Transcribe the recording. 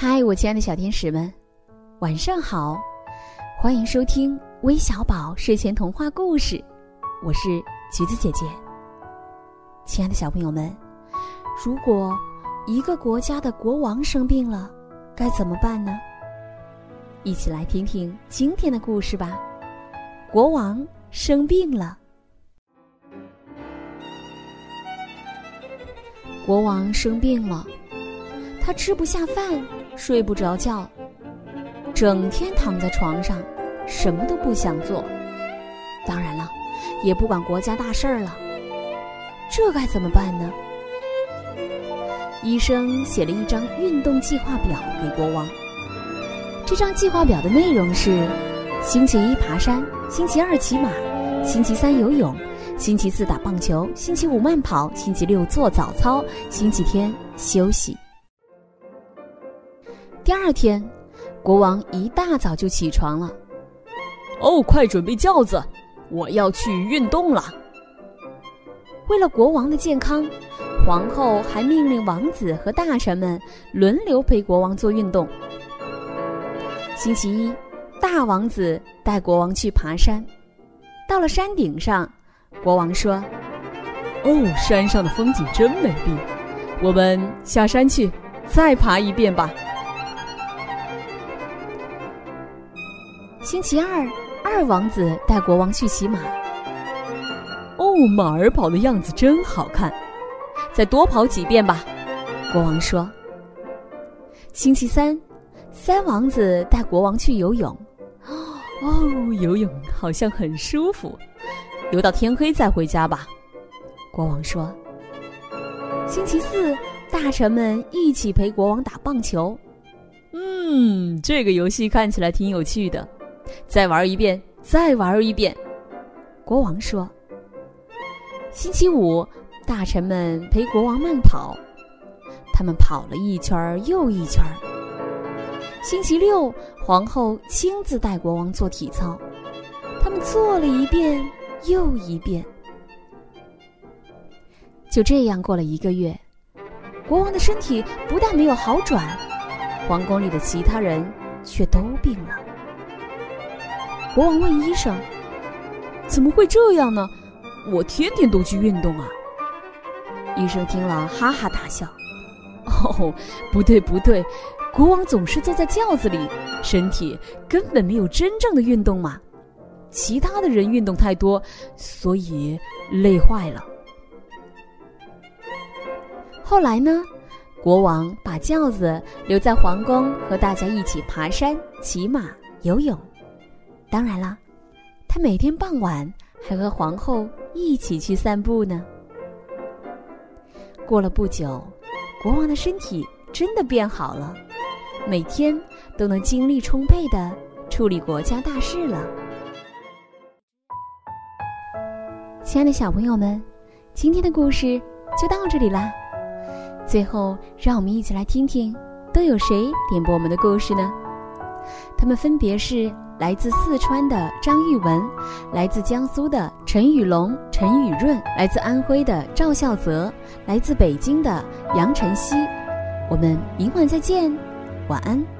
嗨，我亲爱的小天使们，晚上好！欢迎收听微小宝睡前童话故事，我是橘子姐姐。亲爱的小朋友们，如果一个国家的国王生病了，该怎么办呢？一起来听听今天的故事吧。国王生病了，国王生病了，他吃不下饭。睡不着觉，整天躺在床上，什么都不想做。当然了，也不管国家大事儿了。这该怎么办呢？医生写了一张运动计划表给国王。这张计划表的内容是：星期一爬山，星期二骑马，星期三游泳，星期四打棒球，星期五慢跑，星期六做早操，星期天休息。第二天，国王一大早就起床了。哦，快准备轿子，我要去运动了。为了国王的健康，皇后还命令王子和大臣们轮流陪国王做运动。星期一，大王子带国王去爬山。到了山顶上，国王说：“哦，山上的风景真美丽，我们下山去再爬一遍吧。”星期二，二王子带国王去骑马。哦，马儿跑的样子真好看，再多跑几遍吧。国王说。星期三，三王子带国王去游泳。哦，游泳好像很舒服，游到天黑再回家吧。国王说。星期四，大臣们一起陪国王打棒球。嗯，这个游戏看起来挺有趣的。再玩一遍，再玩一遍。国王说：“星期五，大臣们陪国王慢跑，他们跑了一圈又一圈。星期六，皇后亲自带国王做体操，他们做了一遍又一遍。就这样过了一个月，国王的身体不但没有好转，皇宫里的其他人却都病了。”国王问医生：“怎么会这样呢？我天天都去运动啊！”医生听了哈哈大笑：“哦，不对不对，国王总是坐在轿子里，身体根本没有真正的运动嘛。其他的人运动太多，所以累坏了。”后来呢？国王把轿子留在皇宫，和大家一起爬山、骑马、游泳。当然了，他每天傍晚还和皇后一起去散步呢。过了不久，国王的身体真的变好了，每天都能精力充沛的处理国家大事了。亲爱的小朋友们，今天的故事就到这里啦。最后，让我们一起来听听都有谁点播我们的故事呢？他们分别是。来自四川的张玉文，来自江苏的陈雨龙、陈雨润，来自安徽的赵孝泽，来自北京的杨晨曦。我们明晚再见，晚安。